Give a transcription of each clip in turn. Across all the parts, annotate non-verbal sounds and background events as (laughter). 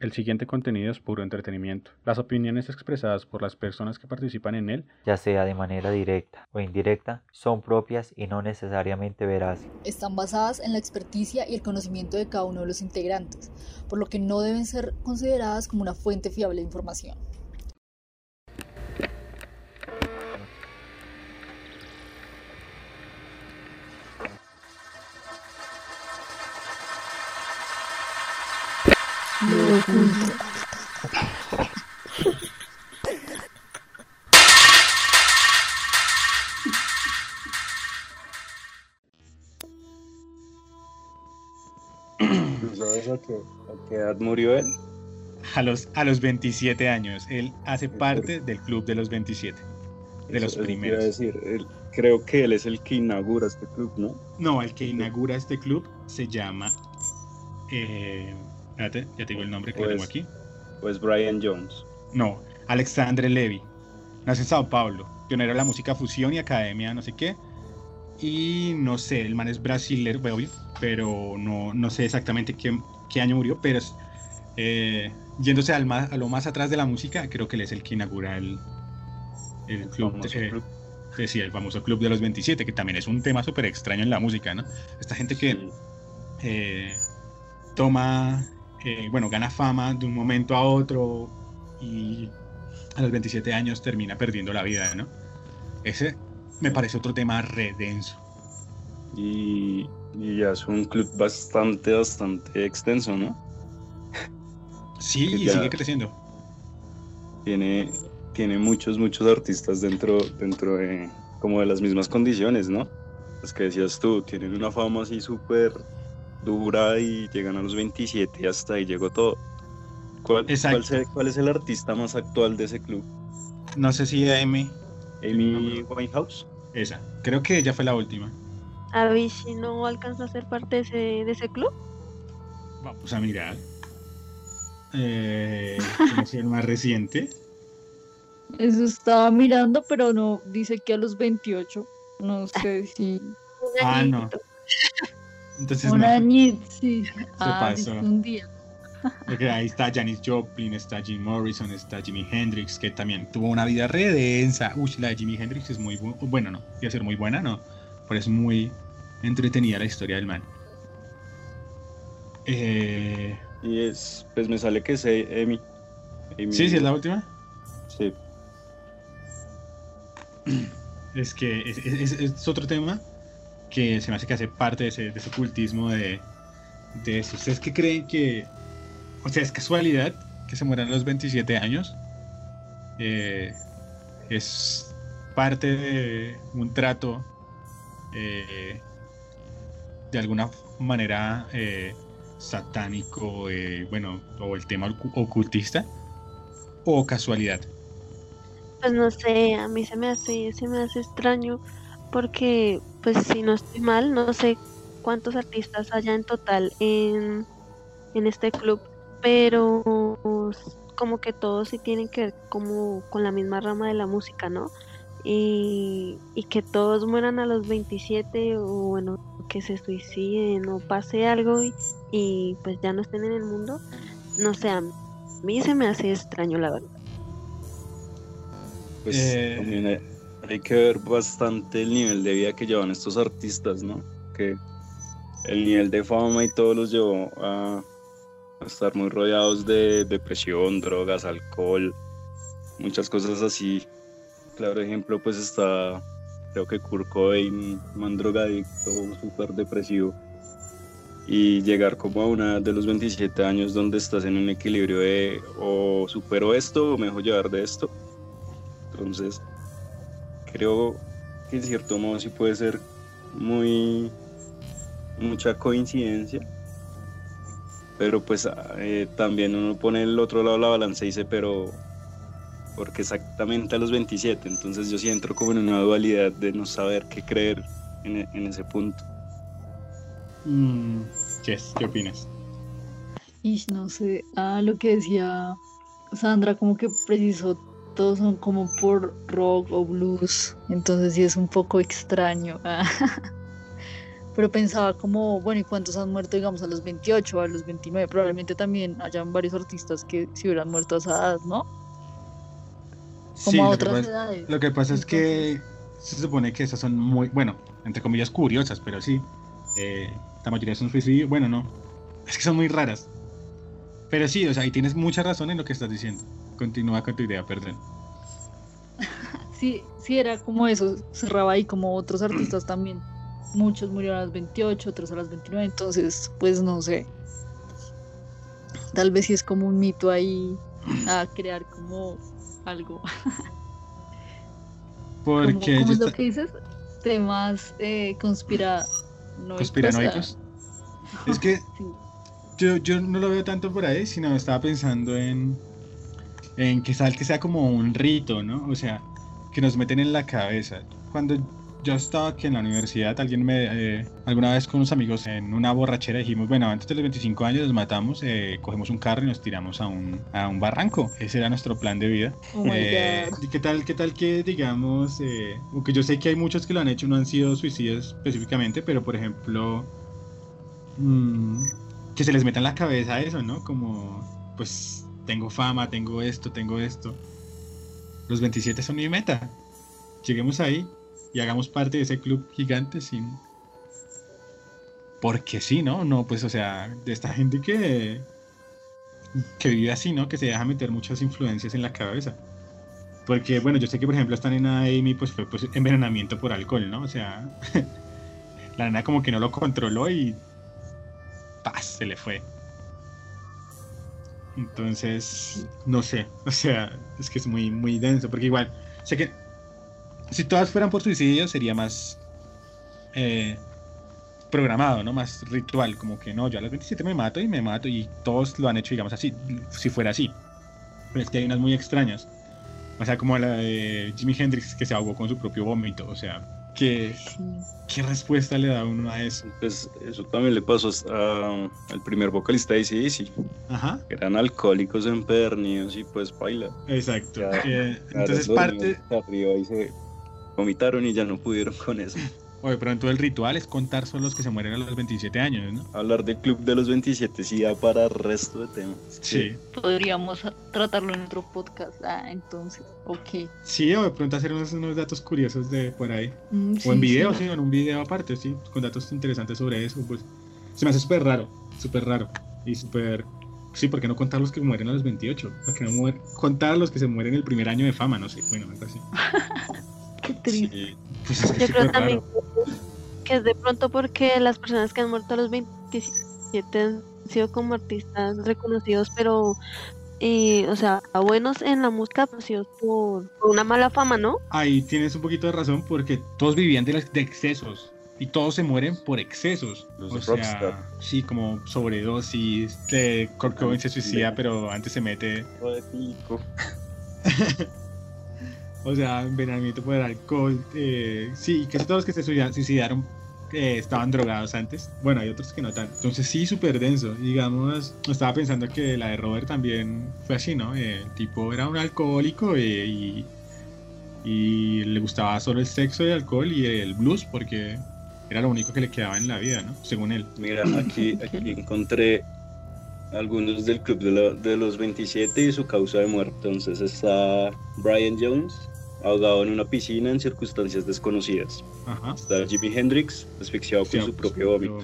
El siguiente contenido es puro entretenimiento. Las opiniones expresadas por las personas que participan en él, ya sea de manera directa o indirecta, son propias y no necesariamente veraces. Están basadas en la experticia y el conocimiento de cada uno de los integrantes, por lo que no deben ser consideradas como una fuente fiable de información. A qué, edad murió él? a los, a los 27 años. Él hace parte del club de los 27, de los Eso- primeros. decir, él- creo que él es el que inaugura este club, ¿no? No, el que inaugura este club se llama. Eh, espérate, ya te digo el nombre que lo tengo Pues- aquí. Pues Brian Jones. No, Alexandre Levy. Nace en Sao Paulo, pionero de la música fusión y academia, no sé qué. Y no sé, el man es brasileño, pero no, no sé exactamente qué, qué año murió, pero es, eh, yéndose al más, a lo más atrás de la música, creo que él es el que inaugura el, el club. famoso eh, club. eh, sí, el famoso Club de los 27, que también es un tema súper extraño en la música, ¿no? Esta gente que Sí. eh, toma, eh, bueno, gana fama de un momento a otro y a los 27 años termina perdiendo la vida, ¿no? Ese me parece otro tema re denso. Y, y ya es un club bastante, bastante extenso, ¿no? Sí, y sigue creciendo. Tiene, tiene muchos, muchos artistas dentro, dentro de como de las mismas condiciones, ¿no? Las que decías tú, tienen una fama así súper dura y llegan a los 27 y hasta ahí llegó todo. ¿Cuál, cuál, cuál es el artista más actual de ese club? No sé si Amy, Amy Winehouse. esa, creo que ella fue la última. Avicii no alcanzó a ser parte de ese, de ese club. Vamos a mirar. Eh, ¿quién es el más reciente? Eso estaba mirando, pero no dice que a los 28. No sé si. Ah, no. Entonces, Un no. añito, sí. ah, pasó. un día. Porque ahí está Janis Joplin, está Jim Morrison, está Jimi Hendrix, que también tuvo una vida re densa. Uy, la de Jimi Hendrix es muy bu- bueno, no, iba a ser muy buena, no, pero es muy entretenida la historia del man. Eh, Y es, pues me sale que es Amy. Amy- sí, sí, es la última. Sí. (clears throat) Es que es, es- es- es otro tema que se me hace que hace parte de ese, de ese cultismo de, de eso. ¿Ustedes qué creen que, o sea, es casualidad que se mueran a los 27 años? Eh, es parte de un trato eh, de alguna manera eh, satánico, eh, bueno, o el tema ocu- ocultista, o casualidad. Pues no sé, a mí se me hace, se me hace extraño porque, pues si no estoy mal, no sé cuántos artistas haya en total en, en este club, pero como que todos sí tienen que ver como con la misma rama de la música, ¿no? Y, y que todos mueran a los 27 o bueno, que se suiciden o pase algo y, y pues ya no estén en el mundo, no sé, a mí se me hace extraño la verdad. Pues Eh. también hay, hay que ver bastante el nivel de vida que llevan estos artistas, ¿no? Que el nivel de fama y todo los llevó a, a estar muy rodeados de depresión, drogas, alcohol, muchas cosas así. Claro ejemplo, pues está, creo que Kurt Cobain, man súper depresivo. Y llegar como a una de los 27 años donde estás en un equilibrio de o supero esto o me dejo llevar de esto. Entonces, creo que en cierto modo sí puede ser muy mucha coincidencia. Pero pues eh, también uno pone el otro lado de la balanza y dice, pero porque exactamente a los 27, entonces yo sí entro como en una dualidad de no saber qué creer en, e- en ese punto. Mm, ¿qué opinas? Y no sé, ah, lo que decía Sandra, como que preciso, todos son como por rock o blues, entonces sí es un poco extraño. ah. (laughs) pero pensaba como, bueno, ¿y cuántos han muerto, digamos, a los 28, a los 29? Probablemente también hayan varios artistas que se hubieran muerto a esa edad, ¿no? Como Sí, a lo que otras pasa- edades. Lo que pasa es que se supone que esas son muy, bueno, entre comillas curiosas, pero sí. eh, la mayoría son suicidios. Bueno, no. Es que son muy raras. Pero sí, o sea, y tienes mucha razón en lo que estás diciendo. Continúa con tu idea, perdón. (laughs) Sí, sí, era como eso, cerraba ahí como otros artistas también. Muchos murieron a las 28, otros a las 29, entonces, pues no sé. Tal vez sí es como un mito ahí a crear como algo. (laughs) ¿Cómo, Porque cómo es lo que dices? Temas eh, conspira... conspiranoicos. (laughs) Es que Sí. yo, yo no lo veo tanto por ahí, sino estaba pensando en, en que, sal, que sea como un rito, ¿no? O sea, que nos meten en la cabeza. Cuando yo estaba aquí en la universidad, alguien me, eh, alguna vez con unos amigos en una borrachera dijimos, bueno, antes de los 25 años nos matamos, eh, cogemos un carro y nos tiramos a un, a un barranco. Ese era nuestro plan de vida. Oh Eh, God. ¿y ¿Qué tal, qué tal que digamos, eh, aunque yo sé que hay muchos que lo han hecho, no han sido suicidios específicamente, pero por ejemplo, mm, que se les meta en la cabeza eso, ¿no? Como, pues, tengo fama, tengo esto, tengo esto. Los 27 son mi meta. Lleguemos ahí y hagamos parte de ese club gigante sin... Porque sí, ¿no? No, pues, o sea, de esta gente que que vive así, ¿no? Que se deja meter muchas influencias en la cabeza. Porque, bueno, yo sé que, por ejemplo, esta nena Amy, pues fue pues, envenenamiento por alcohol, ¿no? O sea, (laughs) la nena como que no lo controló y. ¡Paz! Se le fue. Entonces, no sé. O sea, es que es muy, muy denso. Porque igual, sé que si todas fueran por suicidio sería más. eh, programado, ¿no? Más ritual, como que no, yo a los 27 me mato y me mato y todos lo han hecho, digamos así, si fuera así. Pero es que hay unas muy extrañas. O sea, como la de Jimi Hendrix que se ahogó con su propio vómito. O sea, ¿qué, Sí. qué respuesta le da uno a eso? Pues eso también le pasó a- al primer vocalista de AC/DC, Ajá, que eran alcohólicos empedernidos y pues baila. exacto. Ya, Eh, entonces parte, arriba y se vomitaron y ya no pudieron con eso. o de pronto el ritual es contar solo los que se mueren a los 27 años, ¿no? Hablar del club de los 27 sí da para el resto de temas. Sí. Podríamos tratarlo en otro podcast. Ah, entonces, ok. Sí, o de pronto hacer unos, unos datos curiosos de por ahí. Mm, O en sí, video, sí. en un video aparte, sí, con datos interesantes sobre eso, pues se me hace súper raro, súper raro y súper... Sí, ¿por qué no contar los que mueren a los 28? ¿Por qué no muer- contar los que se mueren el primer año de fama? No sé, bueno, algo así. (laughs) Qué triste. Sí, Pues es que Yo creo también raro. que es de pronto porque las personas que han muerto a los 27 han sido como artistas reconocidos, pero, eh, o sea, buenos en la música, conocidos por, por una mala fama, ¿no? Ahí tienes un poquito de razón porque todos vivían de, excesos y todos se mueren por excesos. Los o sea, rockstar. sí, como sobredosis, eh, Kurt Cobain se suicida, pero antes se mete. (laughs) O sea, envenenamiento por alcohol. eh, sí, casi todos los que se suicida- suicidaron eh, estaban drogados antes. Bueno, hay otros que no tanto. Entonces sí, súper denso. Digamos, estaba pensando que la de Robert también fue así, ¿no? Eh, el tipo era un alcohólico eh, y, y le gustaba solo el sexo y el alcohol y el blues porque era lo único que le quedaba en la vida, ¿no? Según él. Mira, aquí, (laughs) aquí encontré algunos del club de, la- de los 27 y su causa de muerte. Entonces está Brian Jones, ahogado en una piscina en circunstancias desconocidas. Ajá. Está Jimi Hendrix, asfixiado Sí, con su propio vómito.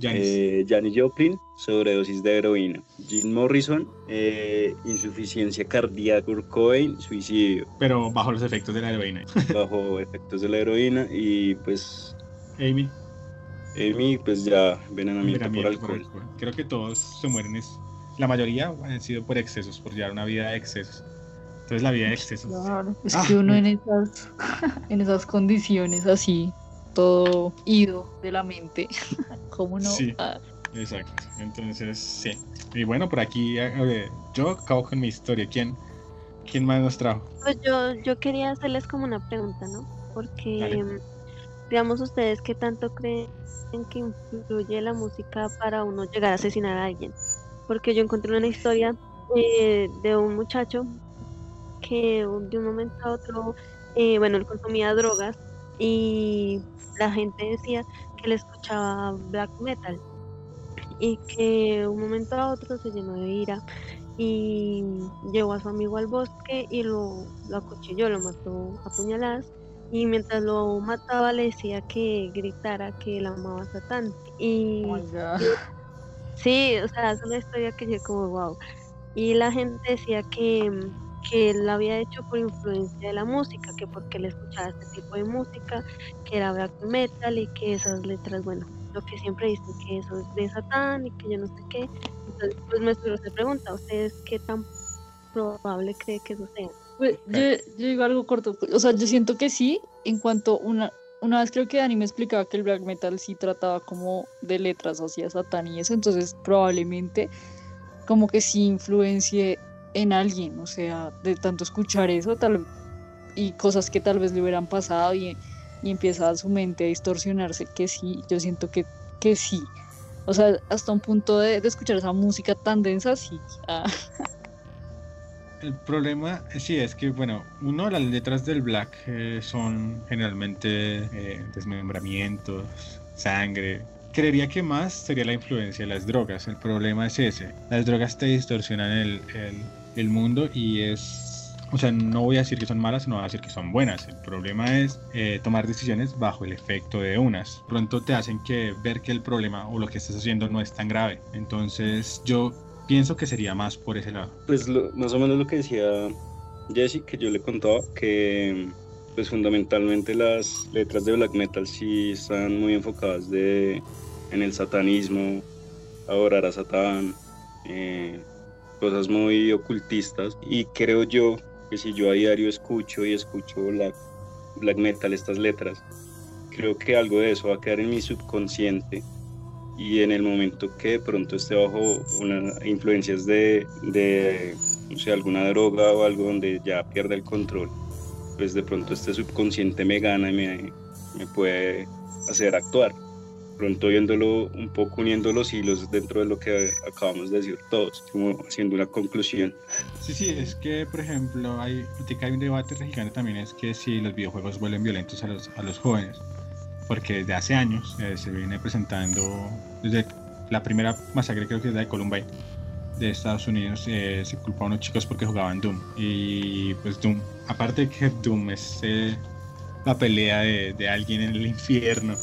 Janis. Eh, Janis Joplin, sobredosis de heroína. Jim Morrison, eh, insuficiencia cardíaca. Kurt Cobain, suicidio pero bajo los efectos de la heroína. bajo efectos de la heroína. Y pues Amy. Amy, pues ya envenenamiento por Envenenamiento por alcohol. alcohol. Creo que todos se mueren, es, la mayoría han sido por excesos, por llevar una vida de excesos. Entonces la vida de excesos. Claro, es Ah, que uno en esas, (laughs) en esas condiciones así, todo ido de la mente, (laughs) ¿cómo no? Sí. Ah, Exacto. Entonces, sí. Y bueno, por aquí yo acabo con mi historia. ¿Quién, quién más nos trajo? Pues yo, yo quería hacerles como una pregunta, ¿no? Porque, Dale. Digamos, ustedes qué tanto creen que influye la música para uno llegar a asesinar a alguien. Porque yo encontré una historia eh, de un muchacho que de un momento a otro, eh, bueno, él consumía drogas y la gente decía que él escuchaba black metal y que un momento a otro se llenó de ira y llevó a su amigo al bosque y lo, lo acuchilló, lo mató a puñaladas y mientras lo mataba le decía que gritara que él amaba a Satán y Oh. Sí, o sea, es una historia que yo como wow. Y la gente decía que, que él lo había hecho por influencia de la música, que porque él escuchaba este tipo de música, que era black metal y que esas letras, bueno, lo que siempre dicen que eso es de Satán y que yo no sé qué. Entonces, pues me se pregunta, ¿ustedes qué tan probable cree que eso sea? Pues, yo, yo digo algo corto, o sea, yo siento que sí, en cuanto una, una vez creo que Dani me explicaba que el black metal sí trataba como de letras hacia Satán y eso, entonces probablemente como que sí influencie en alguien, o sea, de tanto escuchar eso tal y cosas que tal vez le hubieran pasado y, y empieza su mente a distorsionarse, que sí, yo siento que, que sí. O sea, hasta un punto de, de escuchar esa música tan densa, sí. ah, (laughs) El problema, sí, es que, bueno, uno, las letras del black eh, son generalmente eh, desmembramientos, sangre. Creería que más sería la influencia de las drogas. El problema es ese. Las drogas te distorsionan el, el, el mundo y es... O sea, no voy a decir que son malas, no voy a decir que son buenas. El problema es eh, tomar decisiones bajo el efecto de unas. Pronto te hacen que ver que el problema o lo que estás haciendo no es tan grave. Entonces yo pienso que sería más por ese lado. Pues más o menos lo que decía Jesse, que yo le contaba, que pues fundamentalmente las letras de black metal sí están muy enfocadas de, en el satanismo, adorar a Satán, eh, cosas muy ocultistas. Y creo yo que si yo a diario escucho y escucho black, black metal, estas letras, creo que algo de eso va a quedar en mi subconsciente y en el momento que de pronto esté bajo unas influencias de, de no sé, alguna droga o algo donde ya pierda el control, pues de pronto este subconsciente me gana y me, me puede hacer actuar. Pronto viéndolo un poco, uniendo los hilos dentro de lo que acabamos de decir todos, como haciendo una conclusión. Sí, sí, es que, por ejemplo, hay, hay un debate gigante también, es que si los videojuegos vuelven violentos a los, a los jóvenes, porque desde hace años eh, se viene presentando, desde la primera masacre creo que es la de Columbine, de Estados Unidos, eh, se culpa a unos chicos porque jugaban Doom, y pues Doom, aparte de que Doom es eh, la pelea de, de alguien en el infierno,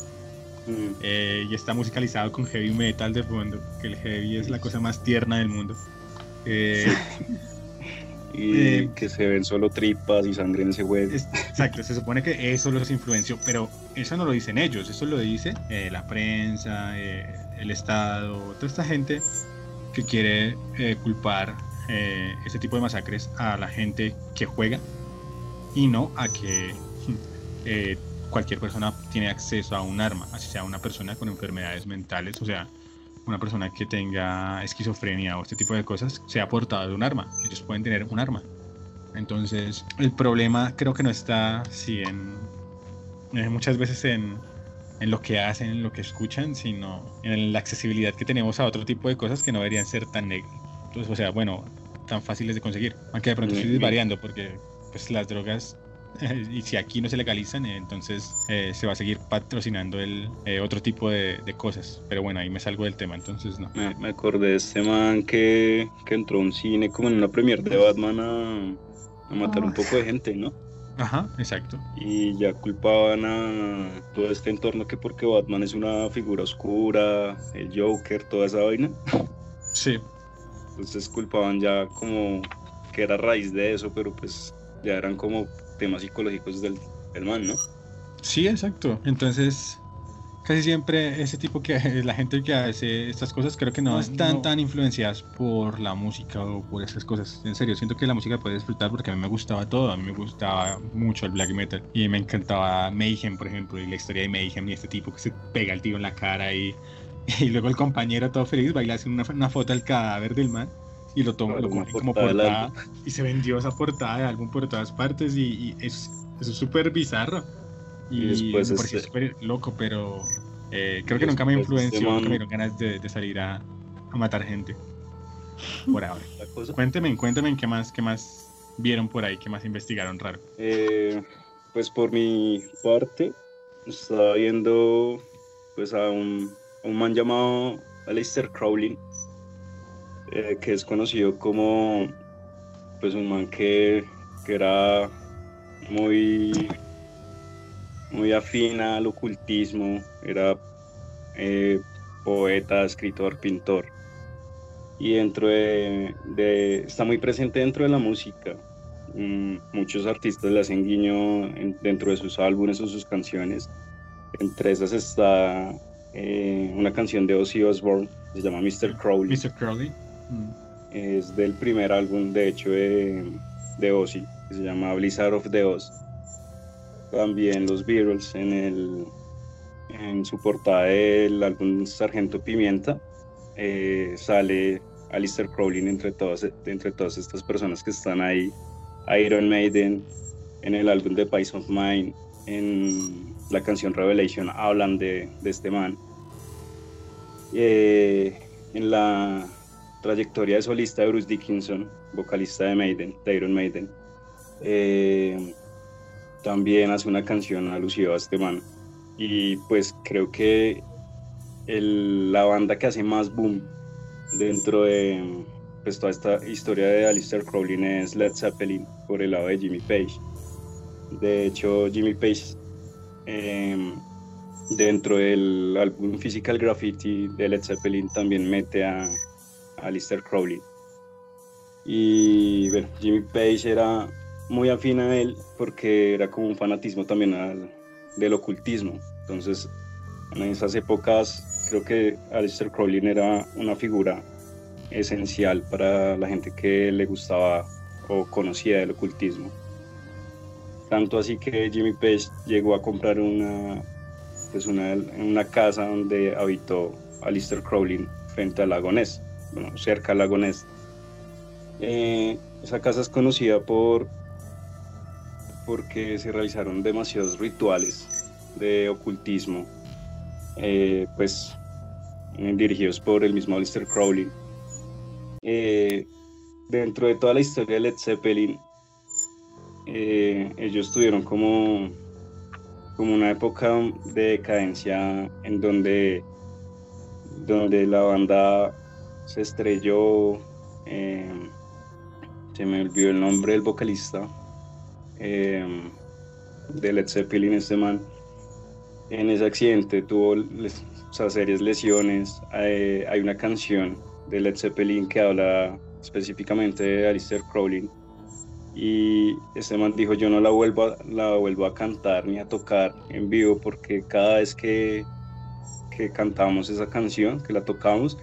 Mm, eh, y está musicalizado con heavy metal de fondo, que el heavy es la cosa más tierna del mundo. (laughs) Y Eh, que se ven solo tripas y sangre en ese juego. Exacto, se supone que eso los influenció, pero eso no lo dicen ellos, eso lo dice eh, la prensa, eh, el Estado, toda esta gente que quiere eh, culpar ese tipo de masacres a la gente que juega y no a que (laughs) cualquier persona tiene acceso a un arma, así sea una persona con enfermedades mentales, o sea, una persona que tenga esquizofrenia o este tipo de cosas, sea portador de un arma. Ellos pueden tener un arma. Entonces, el problema creo que no está sí, en, eh, muchas veces en, en lo que hacen, en lo que escuchan, sino en la accesibilidad que tenemos a otro tipo de cosas que no deberían ser tan entonces, o sea, bueno, tan fáciles de conseguir. Aunque de pronto estoy Mm, desvariando porque pues las drogas (laughs) y si aquí no se legalizan, eh, entonces eh, se va a seguir patrocinando el eh, otro tipo de, de cosas. Pero bueno, ahí me salgo del tema, entonces no. Me, me acordé de este man que, que entró a un cine como en una premiere de Batman a, a matar un poco de gente, ¿no? Ajá, exacto. Y ya culpaban a todo este entorno que porque Batman es una figura oscura, el Joker, toda esa vaina. Sí, Entonces culpaban ya como que era raíz de eso, pero pues ya eran como temas psicológicos del, del man, ¿no? Sí, exacto. Entonces, casi siempre ese tipo que (laughs) la gente que hace estas cosas creo que no, No, están no. tan influenciadas por la música o por esas cosas. En serio, siento que la música puede disfrutar porque a mí me gustaba todo. A mí me gustaba mucho el black metal y me encantaba Mayhem, por ejemplo, y la historia de Mayhem y este tipo que se pega el tiro en la cara y, (laughs) y luego el compañero todo feliz baila hace una, una foto al cadáver del man. Y lo Claro, lo ponen como portada y se vendió esa portada de álbum por todas partes y, y es eso es súper bizarro. Y, Y después me pareció este- súper loco, pero eh, creo que nunca me después este influenció, nunca me dieron ganas de, de salir a, a matar gente. Por ahora. (laughs) Cuénteme, cuénteme qué más, qué más vieron por ahí, qué más investigaron raro. Eh, pues por mi parte, estaba viendo pues a un, a un man llamado Aleister Crowley, eh, que es conocido como pues un man que, que era muy, muy afín al ocultismo, era eh, poeta, escritor, pintor. Y dentro de, de- está muy presente dentro de la música. Mm, muchos artistas le hacen guiño en- dentro de sus álbumes o sus canciones. Entre esas está eh, una canción de Ozzy Osbourne, se llama Mr. Crowley. Mr. Crowley. Es del primer álbum, de hecho, de, de Ozzy, que se llama Blizzard of the Oz. También los Beatles en, el, en su portada del álbum Sargento Pimienta eh, sale Alistair Crowley entre todas, entre todas estas personas que están ahí. Iron Maiden en el álbum de Pies of Mind, en la canción Revelation hablan de, de este man. Eh, en la trayectoria de solista de Bruce Dickinson, vocalista de Maiden, de Iron Maiden, eh, también hace una canción alusiva a este man. Y pues creo que el- la banda que hace más boom dentro de pues, toda esta historia de Aleister Crowley es Led Zeppelin por el lado de Jimmy Page. De hecho, Jimmy Page eh, dentro del álbum Physical Graffiti de Led Zeppelin también mete a, a Aleister Crowley. Y Jimmy Page era muy afín a él porque era como un fanatismo también del ocultismo. Entonces, en esas épocas creo que Aleister Crowley era una figura esencial para la gente que le gustaba o conocía el ocultismo. Tanto así que Jimmy Page llegó a comprar una, pues una, una casa donde habitó Aleister Crowley frente al lago Ness, bueno, cerca al lago. Eh, esa casa es conocida por porque se realizaron demasiados rituales de ocultismo, eh, pues eh, dirigidos por el mismo Aleister Crowley. Dentro de toda la historia de Led Zeppelin, ellos tuvieron como, como una época de decadencia en donde, donde la banda se estrelló, eh, se me olvidó el nombre del vocalista eh, de Led Zeppelin, este man. En ese accidente tuvo les- o serias lesiones. Hay una canción de Led Zeppelin que habla específicamente de Aleister Crowley. Y este man dijo, yo no la vuelvo, a, la vuelvo a cantar ni a tocar en vivo porque cada vez que, que cantamos esa canción, que la tocamos,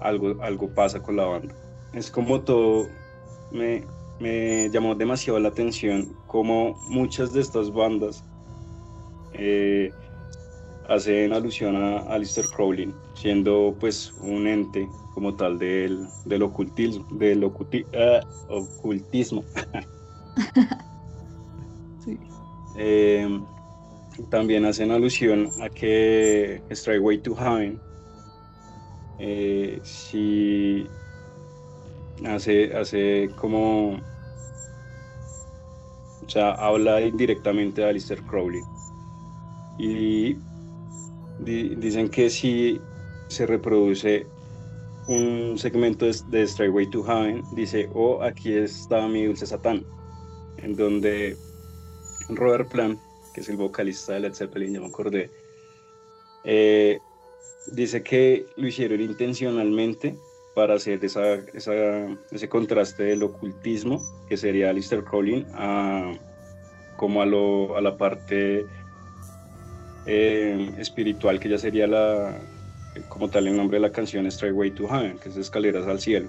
algo, algo pasa con la banda. Es como todo, me, me llamó demasiado la atención como muchas de estas bandas eh, hacen alusión a Aleister Crowley, siendo pues un ente como tal del, del ocultismo, del oculti- ah, ocultismo. (laughs) Sí. Eh, también hacen alusión a que Straightway to Heaven eh, sí hace, hace como o sea, habla indirectamente de Aleister Crowley. Y di- dicen que si se reproduce un segmento de, Straightway to Heaven dice oh aquí está mi dulce Satán en donde Robert Plant, que es el vocalista de Led Zeppelin, ya me acordé, eh, dice que lo hicieron intencionalmente para hacer esa, ese contraste del ocultismo, que sería Aleister Crowley, a, como a, lo, a la parte eh, espiritual, que ya sería la, como tal el nombre de la canción, Straightway to Heaven, que es Escaleras al Cielo.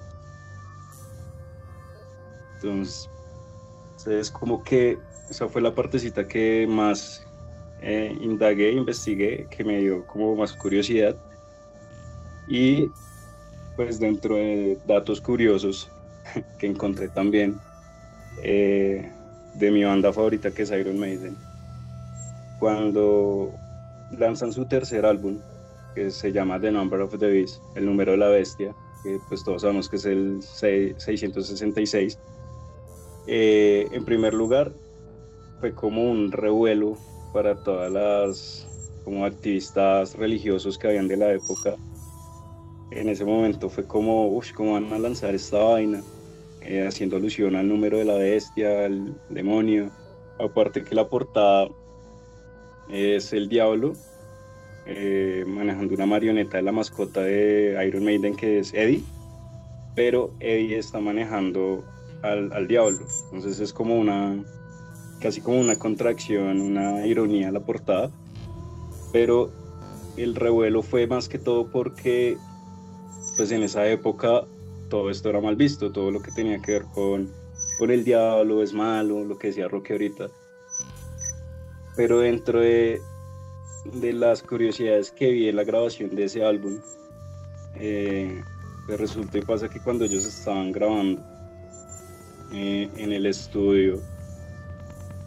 Entonces, es como que esa fue la partecita que más eh, indagué, investigué, que me dio como más curiosidad. Y pues dentro de datos curiosos (laughs) que encontré también eh, de mi banda favorita que es Iron Maiden, cuando lanzan su tercer álbum, que se llama The Number of the Beast, el número de la bestia, que pues todos sabemos que es el 6- 666, eh, en primer lugar, fue como un revuelo para todas las como activistas religiosos que habían de la época, en ese momento fue como, uff, ¿cómo van a lanzar esta vaina? Eh, haciendo alusión al número de la bestia, al demonio. Aparte que la portada es el diablo eh, manejando una marioneta de la mascota de Iron Maiden que es Eddie, pero Eddie está manejando al, al diablo. Entonces es como una, casi como una contracción, una ironía la portada. Pero el revuelo fue más que todo porque pues en esa época todo esto era mal visto, todo lo que tenía que ver con, con el diablo es malo, lo que decía Roque ahorita. Pero dentro de, de las curiosidades que vi en la grabación de ese álbum, eh, pues resulta y pasa que cuando ellos estaban grabando eh, en el estudio,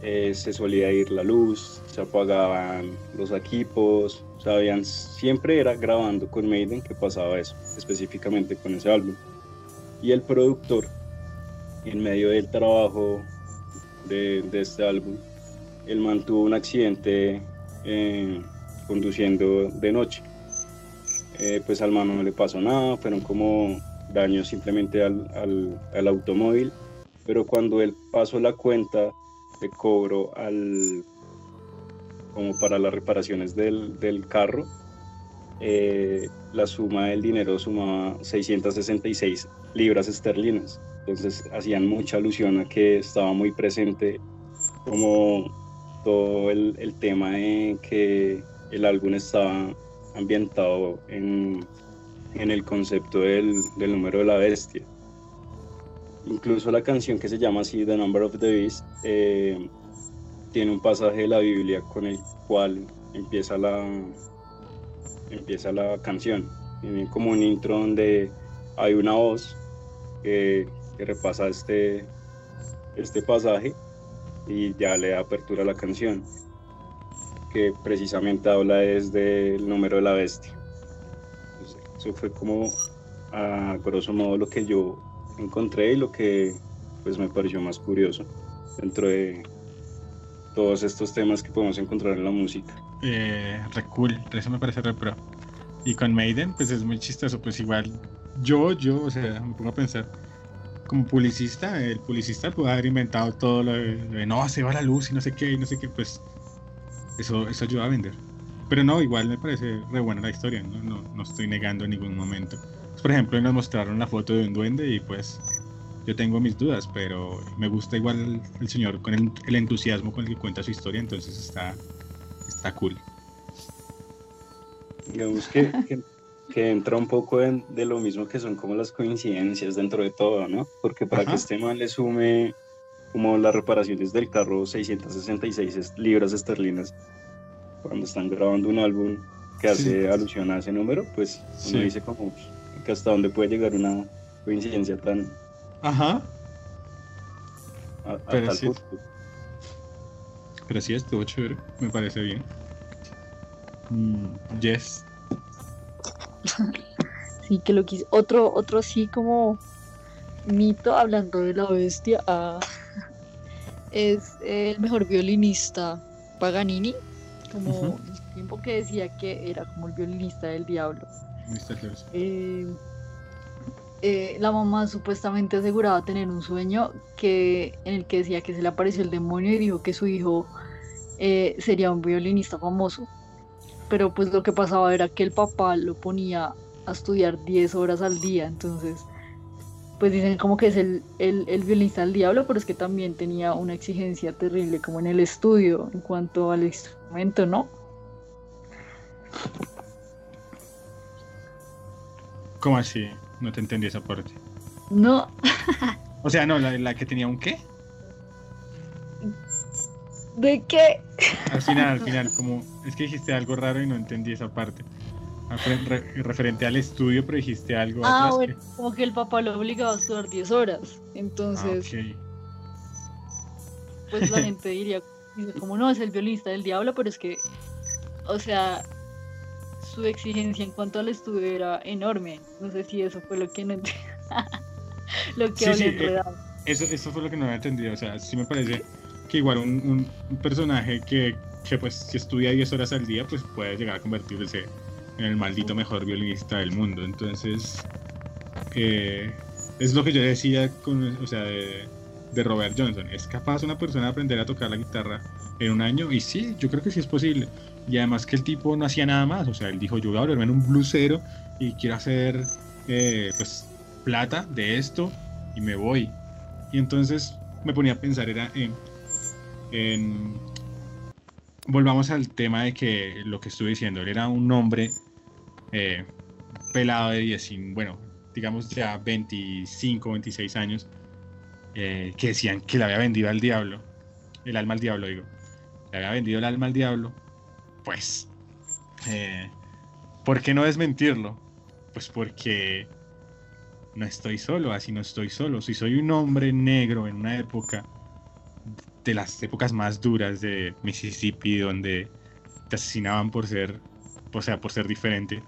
eh, se solía ir la luz, se apagaban los equipos, sabían, siempre era grabando con Maiden que pasaba eso, específicamente con ese álbum. Y el productor, en medio del trabajo de, de este álbum, él mantuvo un accidente eh, conduciendo de noche. Eh, pues al mano no le pasó nada, fueron como daños simplemente al, al, al automóvil, pero cuando él pasó la cuenta de cobro al como para las reparaciones del, del carro, eh, la suma del dinero sumaba 666 libras esterlinas. Entonces hacían mucha alusión a que estaba muy presente como todo el, el tema de que el álbum estaba ambientado en, en el concepto del, del, número de la bestia. Incluso la canción que se llama así, The Number of the Beast, eh, tiene un pasaje de la Biblia con el cual empieza la, empieza la canción. Tiene como un intro donde hay una voz que, que repasa este, este pasaje y ya le da apertura a la canción, que precisamente habla desde el número de la bestia. Eso fue como a grosso modo lo que yo encontré y lo que pues me pareció más curioso dentro de todos estos temas que podemos encontrar en la música. Eh, re cool, eso me parece re pro. Y con Maiden, pues es muy chistoso, pues igual yo, yo, o sea, me pongo a pensar, como publicista, el publicista puede haber inventado todo lo de, de, no, se va la luz y no sé qué, y no sé qué, pues eso, eso ayuda a vender. Pero no, igual me parece re buena la historia, no, no, no estoy negando en ningún momento. Por ejemplo, nos mostraron la foto de un duende y pues yo tengo mis dudas, pero me gusta igual el, el señor con el, el, entusiasmo con el que cuenta su historia, entonces está, está cool. Digamos que, que, que entra un poco en, de lo mismo que son como las coincidencias dentro de todo, ¿no? Porque para Ajá. que este man le sume como las reparaciones del carro 666 libras esterlinas cuando están grabando un álbum que hace sí. alusión a ese número, pues uno sí. dice como que hasta dónde puede llegar una coincidencia tan Ajá. A, a pero, tal sí, punto. pero sí estuvo chévere, me parece bien. Mm, yes. (laughs) Sí, que lo quise. Otro, otro sí como mito hablando de la bestia ah, (laughs) es el mejor violinista Paganini, como uh -huh. el tiempo que decía que era como el violinista del diablo. Eh, la mamá supuestamente aseguraba tener un sueño que en el que decía que se le apareció el demonio y dijo que su hijo eh, sería un violinista famoso. Pero pues lo que pasaba era que el papá lo ponía a estudiar 10 horas al día, entonces pues dicen como que es el, el, el violinista del diablo, pero es que también tenía una exigencia terrible como en el estudio en cuanto al instrumento, ¿no? ¿Cómo así? No te entendí esa parte. No. o sea, no, la, la, que tenía un qué. ¿De qué? Al final, al final, como es que dijiste algo raro y no entendí esa parte. Re, referente al estudio, pero dijiste algo. Ah, bueno, que... como que el papá lo obligaba a estudiar 10 horas. Entonces, ah, okay. pues la (laughs) gente diría, como no, es el violista del diablo, pero es que, o sea, su exigencia en cuanto al estudio era enorme. No sé si eso fue lo que no (laughs) lo que sí, sí, eh, eso, eso fue lo que no había entendido. O sea, sí me parece que igual un, un, un, personaje que que pues si estudia 10 horas al día, pues puede llegar a convertirse en el maldito mejor violinista del mundo. Entonces, eh, es lo que yo decía con, o sea, de, de Robert Johnson. ¿Es capaz una persona de aprender a tocar la guitarra en un año? Y sí, yo creo que sí es posible. Y además que el tipo no hacía nada más. O sea, él dijo, yo voy a volverme en un blusero y quiero hacer eh, pues plata de esto y me voy. Y entonces me ponía a pensar era en, volvamos al tema de que lo que estuve diciendo, él era un hombre eh, pelado de 10, bueno, digamos ya 25, 26 años, eh, que decían que le había vendido al diablo, el alma al diablo, digo, le había vendido el alma al diablo, pues, eh, ¿por qué no desmentirlo? Pues porque no estoy solo, así no estoy solo. Si soy un hombre negro en una época de las épocas más duras de Mississippi, donde te asesinaban por ser, o sea, por ser diferente,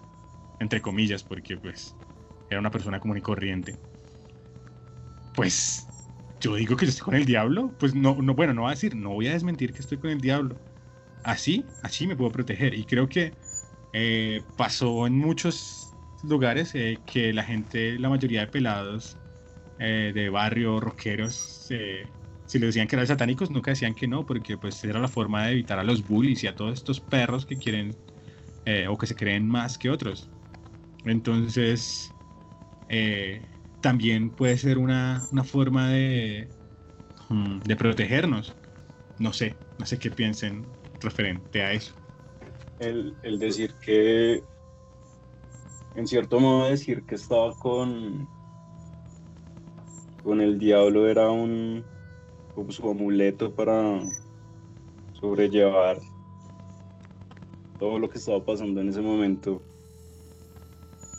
entre comillas, porque pues era una persona común y corriente. Pues yo digo que yo estoy con el diablo, pues no, no, bueno, no voy a decir, no voy a desmentir que estoy con el diablo. Así, así me puedo proteger. Y creo que eh, pasó en muchos lugares eh, que la gente, la mayoría de pelados eh, de barrio, rockeros, si le decían que eran satánicos, nunca decían que no, porque pues era la forma de evitar a los bullies y a todos estos perros que quieren o que se creen más que otros. Entonces, también puede ser una, una forma de, mm, de protegernos. No sé, no sé qué piensen referente a eso. El, el, decir que, en cierto modo, decir que estaba con, con el diablo era un como su amuleto para sobrellevar todo lo que estaba pasando en ese momento.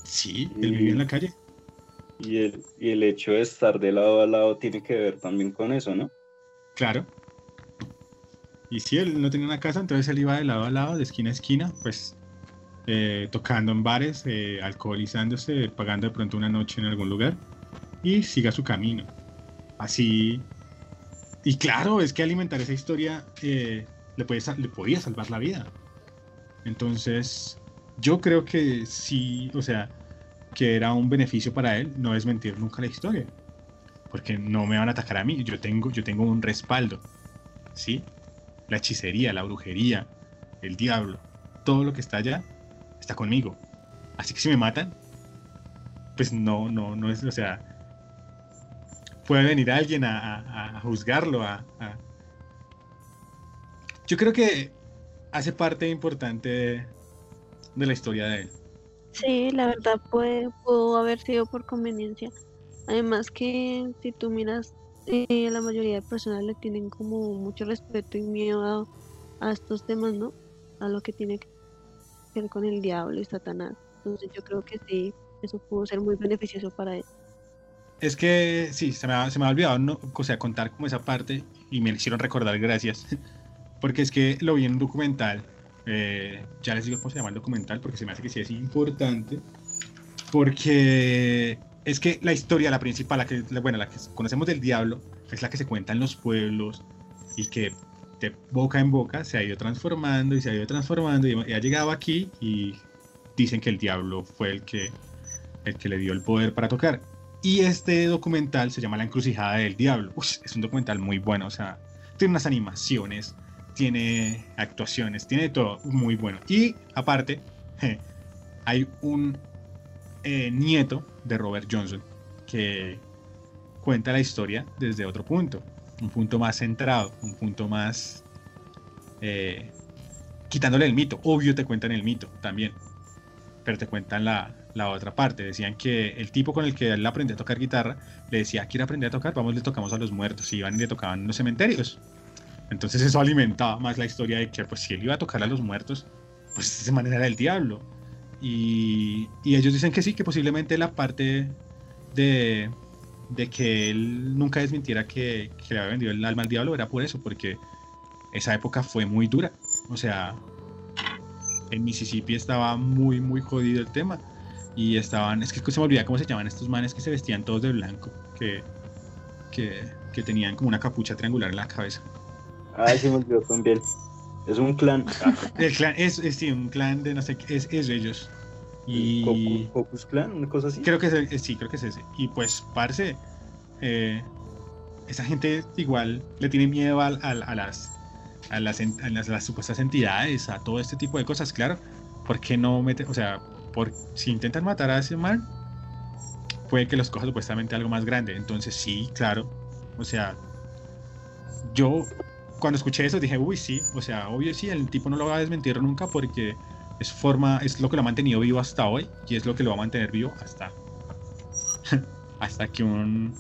Sí, él vivía en la calle. Y el, y el hecho de estar de lado a lado tiene que ver también con eso, ¿no? Claro. Y si él no tenía una casa, entonces él iba de lado a lado, de esquina a esquina, pues eh, tocando en bares, eh, alcoholizándose, pagando de pronto una noche en algún lugar y siga su camino. Así. Y claro, es que alimentar esa historia eh, le, puede, le podía salvar la vida. Entonces, yo creo que sí, o sea, que era un beneficio para él no es mentir nunca la historia. Porque no me van a atacar a mí, yo tengo, yo tengo un respaldo. ¿Sí? La hechicería, la brujería, el diablo, todo lo que está allá está conmigo. Así que si me matan, pues no, no, no es, o sea, puede venir alguien a, juzgarlo, a, Yo creo que hace parte importante de la historia de él. Sí, la verdad puede, haber sido por conveniencia. Además que si tú miras, eh, la mayoría de personas le tienen como mucho respeto y miedo a, estos temas, ¿no? A lo que tiene que ver con el diablo y Satanás. Entonces yo creo que sí, eso pudo ser muy beneficioso para él. Es que sí, se me ha, se me ha olvidado, ¿no? o contar como esa parte y me hicieron recordar, gracias. (laughs) Porque es que lo vi en un documental eh, ya les digo cómo se llama el documental porque se me hace que sí es importante. Porque es que la historia, la principal, la que, bueno, la que conocemos del diablo, es la que se cuenta en los pueblos y que de boca en boca se ha ido transformando y se ha ido transformando y, ha llegado aquí y dicen que el diablo fue el que, el que le dio el poder para tocar. Y este documental se llama La encrucijada del diablo. es un documental muy bueno, o sea, tiene unas animaciones, tiene actuaciones, tiene todo muy bueno. Y aparte, (laughs) hay un eh, nieto de Robert Johnson que cuenta la historia desde otro punto, un punto más centrado, un punto más eh, quitándole el mito. Obvio te cuentan el mito también, pero te cuentan la, la, otra parte. Decían que el tipo con el que él aprendió a tocar guitarra le decía, quiere aprender a tocar, vamos, le tocamos a los muertos. Y iban y le tocaban en los cementerios. Entonces eso alimentaba más la historia de que pues si él iba a tocar a los muertos, pues de esa manera era el diablo. Y, ellos dicen que sí, que posiblemente la parte de, de que él nunca desmintiera que, le había vendido el alma al diablo era por eso, porque esa época fue muy dura. O sea, en Mississippi estaba muy, muy jodido el tema. Y estaban, es que se me olvida cómo se llaman estos manes que se vestían todos de blanco, que, que, que tenían como una capucha triangular en la cabeza. Ah, sí me olvidó también. Es un clan. (laughs) El clan es, es sí, un clan de no sé qué, es, es de ellos. Y Cocus, Clan, una cosa así. creo que es, el- sí, creo que es ese. Y pues, parce, eh, esa gente igual le tiene miedo al- al- a, las, a, las, a las, las supuestas entidades, a todo este tipo de cosas, claro. ¿Por qué no mete, o sea, por, si intentan matar a ese man, puede que los coja supuestamente algo más grande. Entonces, sí, claro. O sea, yo cuando escuché eso dije, uy, sí, o sea, obvio sí, el tipo no lo va a desmentir nunca porque es forma, es lo que lo ha mantenido vivo hasta hoy y es lo que lo va a mantener vivo hasta (laughs) hasta que un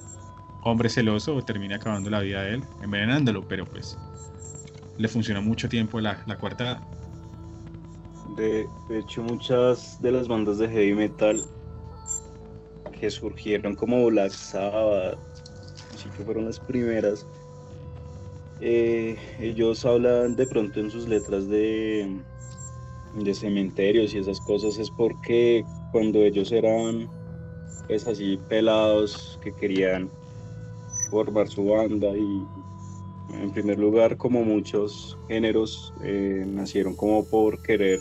hombre celoso termine acabando la vida de él, envenenándolo, pero pues le funcionó mucho tiempo la, cuarta. De, de hecho, muchas de las bandas de heavy metal que surgieron como Black Sabbath, sí que fueron las primeras, eh, ellos hablan de pronto en sus letras de, de cementerios y esas cosas, es porque cuando ellos eran pues así pelados que querían formar su banda y en primer lugar como muchos géneros eh, nacieron como por querer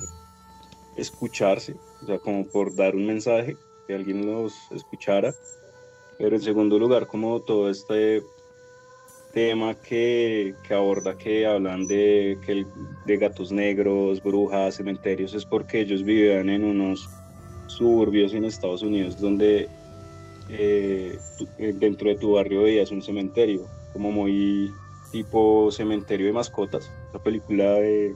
escucharse, o sea, como por dar un mensaje, que alguien los escuchara, pero en segundo lugar como todo este tema que, que aborda, que hablan de, que de gatos negros, brujas, cementerios, es porque ellos vivían en unos suburbios en Estados Unidos donde eh, dentro de tu barrio veías un cementerio, como muy tipo cementerio de mascotas, la película de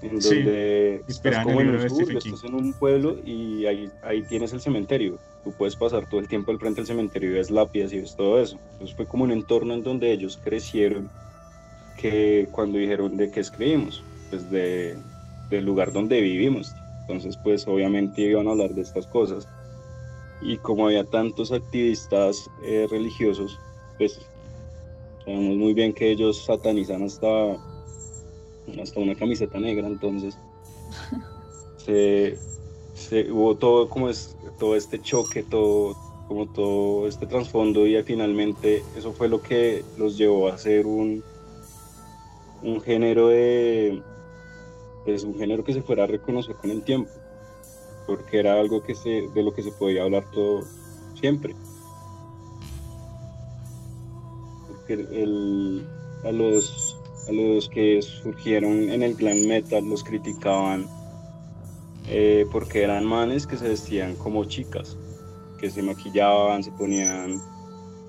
en Sí, donde estás en el como en estás en un pueblo y ahí, ahí tienes el cementerio. Tú puedes pasar todo el tiempo al frente del cementerio y ves lápidas y ves todo eso. Entonces fue como un entorno en donde ellos crecieron, que cuando dijeron de qué escribimos, pues de, del lugar donde vivimos. Entonces pues obviamente iban a hablar de estas cosas. Y como había tantos activistas eh, religiosos, pues sabemos muy bien que ellos satanizan hasta, hasta una camiseta negra, entonces (laughs) se, se- hubo todo como es todo este choque, todo como todo este trasfondo y finalmente eso fue lo que los llevó a hacer un un género de pues un género que se fuera a reconocer con el tiempo porque era algo que se de lo que se podía hablar todo siempre. Porque el, a los a los que surgieron en el glam metal los criticaban eh, porque eran manes que se vestían como chicas, que se maquillaban, se ponían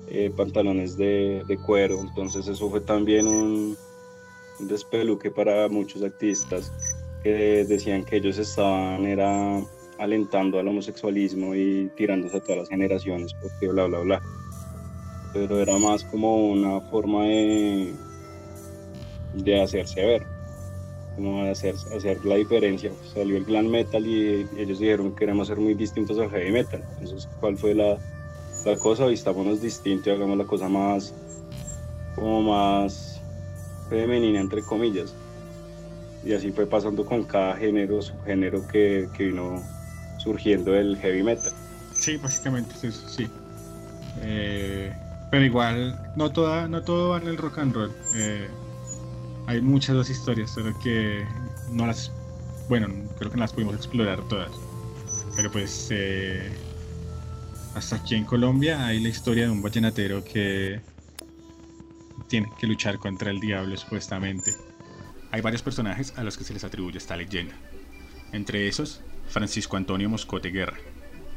eh, pantalones de, cuero, entonces eso fue también un, un despeluque para muchos activistas que decían que ellos estaban era alentando al homosexualismo y tirándose a todas las generaciones porque bla bla bla. Pero era más como una forma de, de hacerse ver hacer, la diferencia salió el glam metal y ellos dijeron queremos ser muy distintos al heavy metal entonces cuál fue la, cosa vistámonos distinto y hagamos la cosa más como más femenina entre comillas y así fue pasando con cada género subgénero que, que vino surgiendo el heavy metal Sí, básicamente es sí. Eh, pero igual, no, toda, no todo va en el rock and roll. Eh, hay muchas dos historias, solo que no las. Bueno, creo que no las pudimos explorar todas. Pero pues. eh, hasta aquí en Colombia hay la historia de un vallenatero que tiene que luchar contra el diablo, supuestamente. Hay varios personajes a los que se les atribuye esta leyenda. Entre esos, Francisco Antonio Moscote Guerra,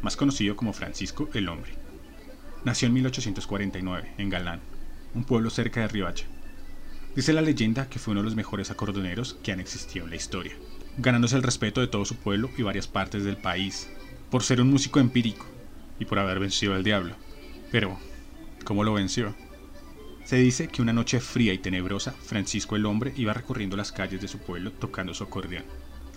más conocido como Francisco el Hombre. Nació en 1849 en Galán, un pueblo cerca de Riohacha. Dice la leyenda que fue uno de los mejores acordeoneros que han existido en la historia, ganándose el respeto de todo su pueblo y varias partes del país, por ser un músico empírico y por haber vencido al diablo. Pero, ¿cómo lo venció? Se dice que una noche fría y tenebrosa, Francisco el Hombre iba recorriendo las calles de su pueblo tocando su acordeón.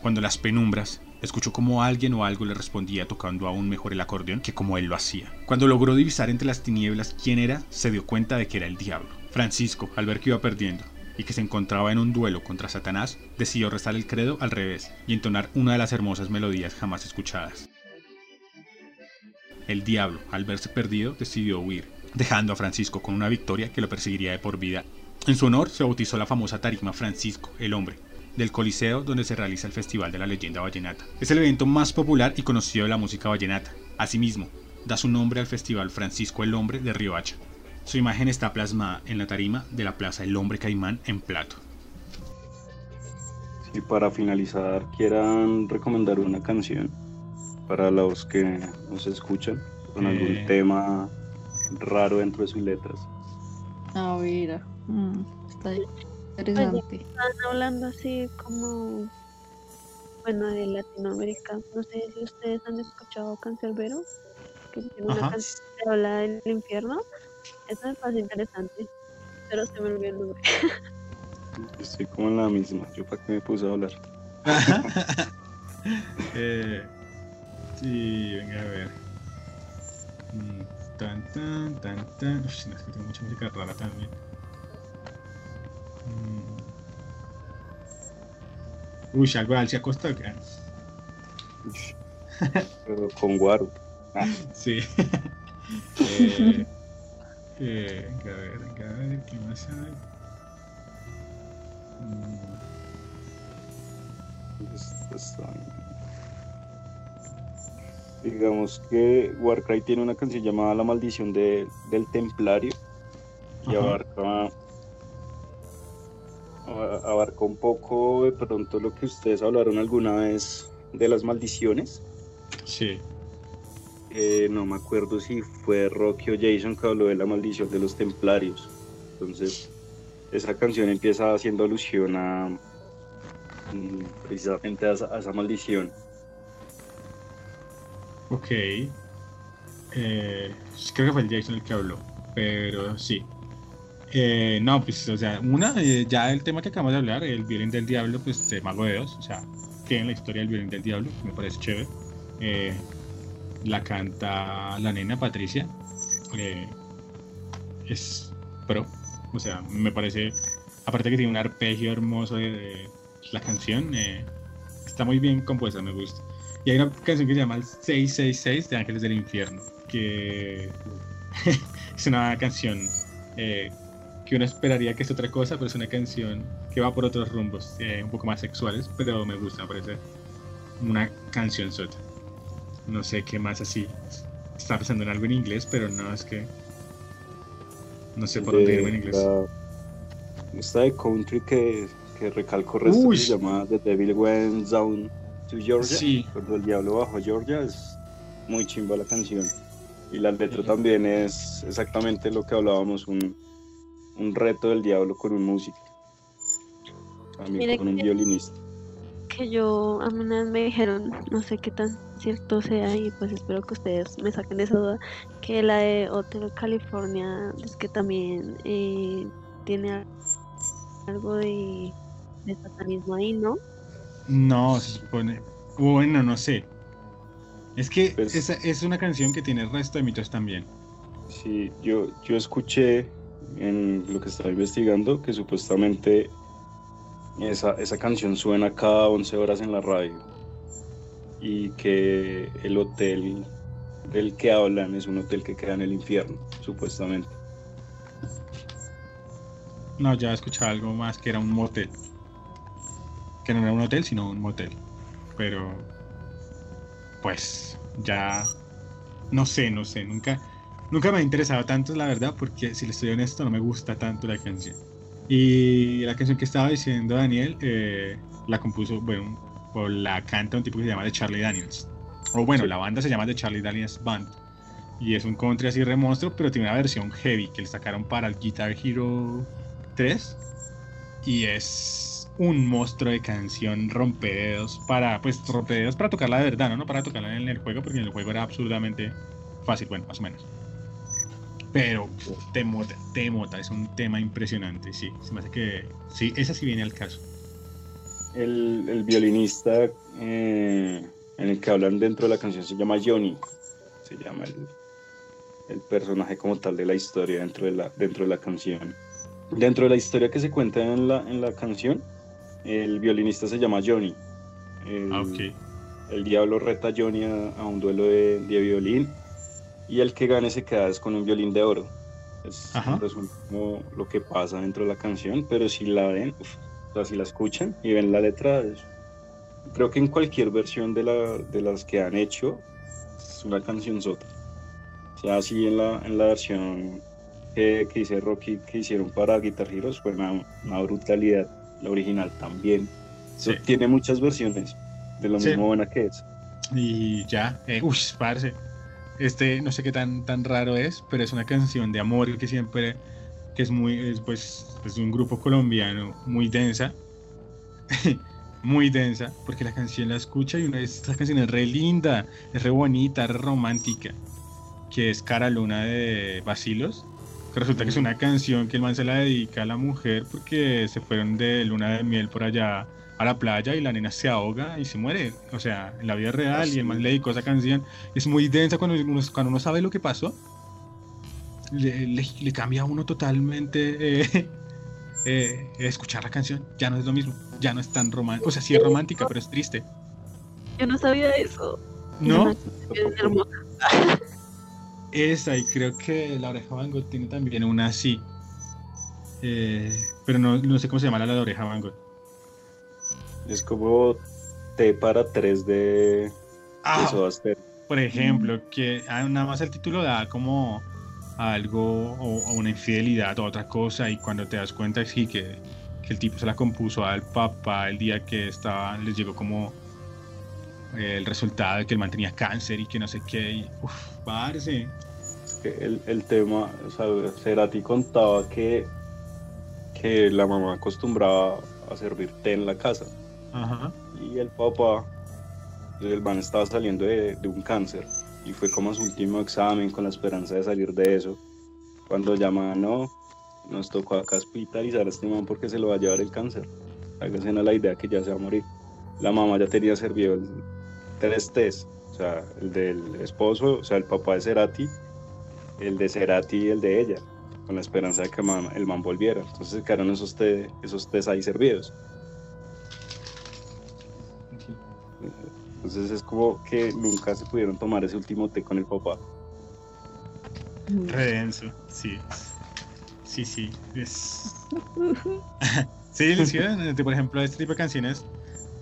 Cuando las penumbras escuchó como alguien o algo le respondía tocando aún mejor el acordeón que como él lo hacía. Cuando logró divisar entre las tinieblas quién era, se dio cuenta de que era el diablo. Francisco, al ver que iba perdiendo y que se encontraba en un duelo contra Satanás, decidió rezar el credo al revés y entonar una de las hermosas melodías jamás escuchadas. El diablo, al verse perdido, decidió huir, dejando a Francisco con una victoria que lo perseguiría de por vida En su honor se bautizó la famosa tarima Francisco, el hombre, del Coliseo donde se realiza el Festival de la Leyenda Vallenata. Es el evento más popular y conocido de la música vallenata. Asimismo, da su nombre al Festival Francisco el Hombre de Riohacha. Su imagen está plasmada en la tarima de la Plaza El Hombre Caimán en Plato. Y para finalizar, quieran recomendar una canción para los que nos escuchan con algún Eh. tema raro dentro de sus letras. A ver, mm, está interesante. Están hablando así como, bueno, de Latinoamérica. No sé si ustedes han escuchado Cancerbero, que tiene una Ajá. canción que habla del infierno. Eso me parece interesante, pero se me olvidó el nombre. (laughs) Estoy como en la misma. Yo para qué me puse a hablar. (laughs) Eh, sí, venga a ver. Mm, Tan, tan, tan, tan. Uf, no, es que tengo mucha música rara también. Mm. Uy, algo de Alcia Costa. ¿o qué? Pero con Guaro. Ah, (laughs) Sí. eh, eh, venga a ver, a ver, ¿qué más hay? Mm, Digamos que Warcry tiene una canción llamada La maldición de- del templario y abarca abarca un poco de pronto lo que ustedes hablaron alguna vez de las maldiciones. Sí. Eh, no me acuerdo si fue Rocky o Jason que habló de la maldición de los templarios. Entonces, esa canción empieza haciendo alusión a mm, precisamente a esa, maldición. Ok. Eh, creo que fue Jason el que habló, pero sí. Eh, no, pues, o sea, una, ya el tema que acabamos de hablar, el violín del diablo, pues de Mago de Oz, o sea, que en la historia del violín del diablo, me parece chévere. La canta la nena Patricia. eh, es pro, o sea, me parece, aparte que tiene un arpegio hermoso de, la canción, eh, está muy bien compuesta, me gusta. Y hay una canción que se llama el 666 de Ángeles del Infierno, que (laughs) es una canción eh, que uno esperaría que es otra cosa, pero es una canción que va por otros rumbos, un poco más sexuales, pero me gusta, me parece una canción sota. No sé qué más así. Estaba pensando en algo en inglés, pero no, es que no sé por dónde irme en inglés. La- esta de country que, que recalco resto se llama The Devil Went Down to Georgia. Sí, Cuando el diablo bajó a Georgia es muy chimba la canción. Y la letra también es exactamente lo que hablábamos, un, un reto del diablo con un músico. También Mire con un violinista. Que yo, a mí una vez me dijeron, no sé qué tan cierto sea, y pues espero que ustedes me saquen de esa duda, que la de Hotel California es que también eh, tiene a- algo de, de satanismo ahí, ¿no? no, se supone. Bueno, no sé. Es que Pues- esa es una canción que tiene el resto de mitos también. Sí, yo, yo escuché en lo que estaba investigando que supuestamente esa, esa canción suena cada 11 horas en la radio y que el hotel del que hablan es un hotel que queda en el infierno, supuestamente. No, ya escuchaba algo más que era un motel. Que no era un hotel, sino un motel. Pero, pues, ya. No sé, no sé. Nunca, nunca me ha interesado tanto, la verdad, porque si le estoy honesto, no me gusta tanto la canción. Y la canción que estaba diciendo Daniel, eh, la compuso, bueno, o la canta un tipo que se llama The Charlie Daniels. O bueno, Sí. la banda se llama The Charlie Daniels Band. Y es un country así remonstruo, pero tiene una versión heavy que le sacaron para el Guitar Hero 3 y es un monstruo de canción rompededos para pues rompededos para tocarla de verdad no no para tocarla en el juego porque en el juego era absurdamente fácil bueno más o menos pero temota temota es un tema impresionante sí se me hace que sí esa sí viene al caso El, el violinista eh, en el que hablan dentro de la canción se llama Johnny, se llama el, el personaje como tal de la historia dentro de la, dentro de la canción. Dentro de la historia que se cuenta en la, en la canción, el violinista se llama Johnny. El, ah, ok el diablo reta a Johnny a, a un duelo de, de violín y el que gane se queda es con un violín de oro. Es como lo que pasa dentro de la canción, pero si la ven, uf, sea, si la escuchan y ven la letra, es- creo que en cualquier versión de, la, de las que han hecho, es una canción sota. O sea, así en la, en la versión que, que hice Rocky, que hicieron para Guitar Hero, fue una, una brutalidad. La original también. Sí. Tiene muchas versiones de lo Sí. mismo buena que es. Y ya, eh, uy, parce. Este, no sé qué tan, tan raro es, pero es una canción de amor que siempre, que es muy, es pues, es de un grupo colombiano muy densa. (laughs) muy densa, porque la canción la escucha y una vez esta canción es re linda, es re bonita, es re romántica, que es Cara Luna de Basilos. Que resulta que es una canción que el man se la dedica a la mujer porque se fueron de luna de miel por allá a la playa y la nena se ahoga y se muere. O sea, en la vida real y el man le dedicó esa canción. Es muy densa cuando uno, cuando uno sabe lo que pasó. Le, le- le cambia a uno totalmente eh, (laughs) eh, escuchar la canción. Ya no es lo mismo. Ya no es tan romántica. O sea, sí es romántica, pero es triste. Yo no sabía eso. ¿No? Es hermosa. (laughs) Esa, y creo que la oreja Van Gogh tiene también una así. Eh, pero no, no sé cómo se llama la de oreja Van Gogh. Es como T para 3 de, Ah, de por ejemplo, que ah, nada más el título da como algo o, una infidelidad o otra cosa y cuando te das cuenta sí que, que el tipo se la compuso al papá el día que estaba les llegó como eh, el resultado de que el man tenía cáncer y que no sé qué y uff, parce. Que el, el tema, o sea, Cerati contaba que, que la mamá acostumbraba a servir té en la casa. Ajá. Y el papá, el man estaba saliendo de, de un cáncer y fue como su último examen con la esperanza de salir de eso. Cuando llaman, no, nos tocó acá hospitalizar a este man porque se lo va a llevar el cáncer. Háganse a la idea que ya se va a morir. La mamá ya tenía servido el tres test, o sea, el del esposo, o sea, el papá de Cerati, el de Cerati y el de ella, con la esperanza de que man- el man volviera. Entonces quedaron esos, té- esos test ahí servidos. Entonces es como que nunca se pudieron tomar ese último té con el papá. Redenso, sí. Sí, sí. Es... (laughs) sí, sí, eh, por ejemplo, este tipo de canciones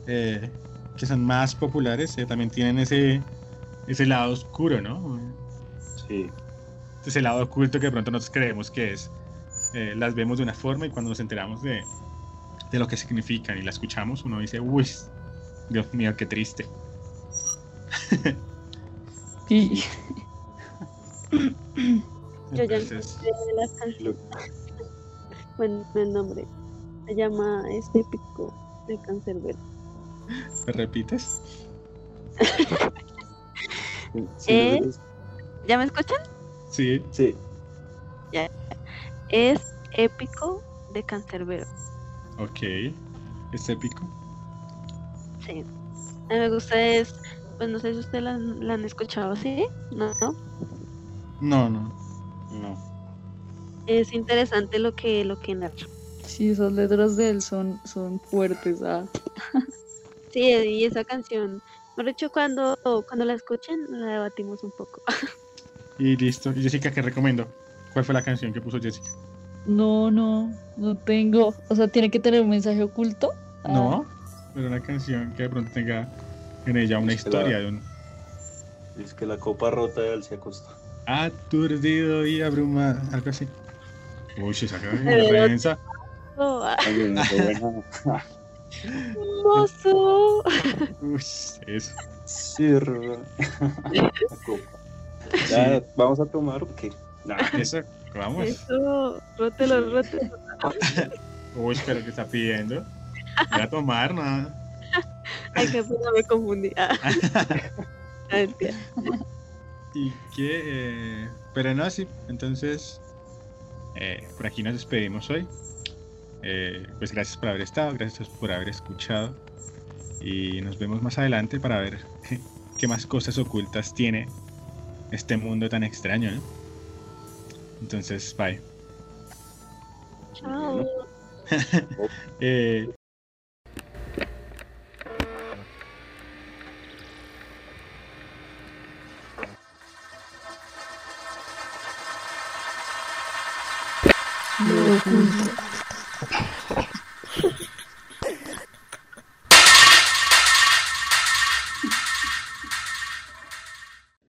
eh, que son más populares eh, también tienen ese, ese lado oscuro, ¿no? Sí, Ese lado oculto que de pronto nosotros creemos que es. Eh, las vemos de una forma y cuando nos enteramos de, de lo que significan y la escuchamos, uno dice, uy, Dios mío, qué triste. Sí. Yo ya Entonces, encontré la canción. lo- Bueno, el nombre. Se llama Este Épico de Cancerbero. ¿me repites? sí, ¿Eh? ¿Ya me escuchan? Sí. sí, Es Épico de Cancerbero. Ok. Es épico. Sí. A mí me gusta es. Pues no sé si ustedes la, han- la han escuchado, ¿sí? No, no. No, no. no. Es interesante lo que, lo que narra. Sí, esas letras de él son, son fuertes. ah. (laughs) Sí, y esa canción. Por hecho, cuando, cuando la escuchen, la debatimos un poco. (laughs) Y listo. ¿Y Jessica qué recomiendo? ¿Cuál fue la canción que puso Jessica? No, no, no tengo. O sea, tiene que tener un mensaje oculto. Ah, No, pero una canción que de pronto tenga en ella una Es que la- historia de un Es que la copa rota de él se acostó. aturdido y abrumado, algo así. Uy, esa canción (laughs) Pero- es densa. Ah, También es buena. hermoso. Uy, eso. Sirva. La copa. Ya, ¿Vamos a tomar o qué? Nah, eso, vamos. Eso, rótelo, rótelo. Uy, pero que está pidiendo. Voy a tomar, nada. (laughs) Ay, qué pena, me confundí. Ah. (laughs) Ah. Y que, eh, pero no, sí, entonces, eh, por aquí nos despedimos hoy. Eh, pues gracias por haber estado, gracias por haber escuchado. Y nos vemos más adelante para ver (laughs) qué más cosas ocultas tiene este mundo tan extraño. ¿no? Entonces, bye. Chao. Eh,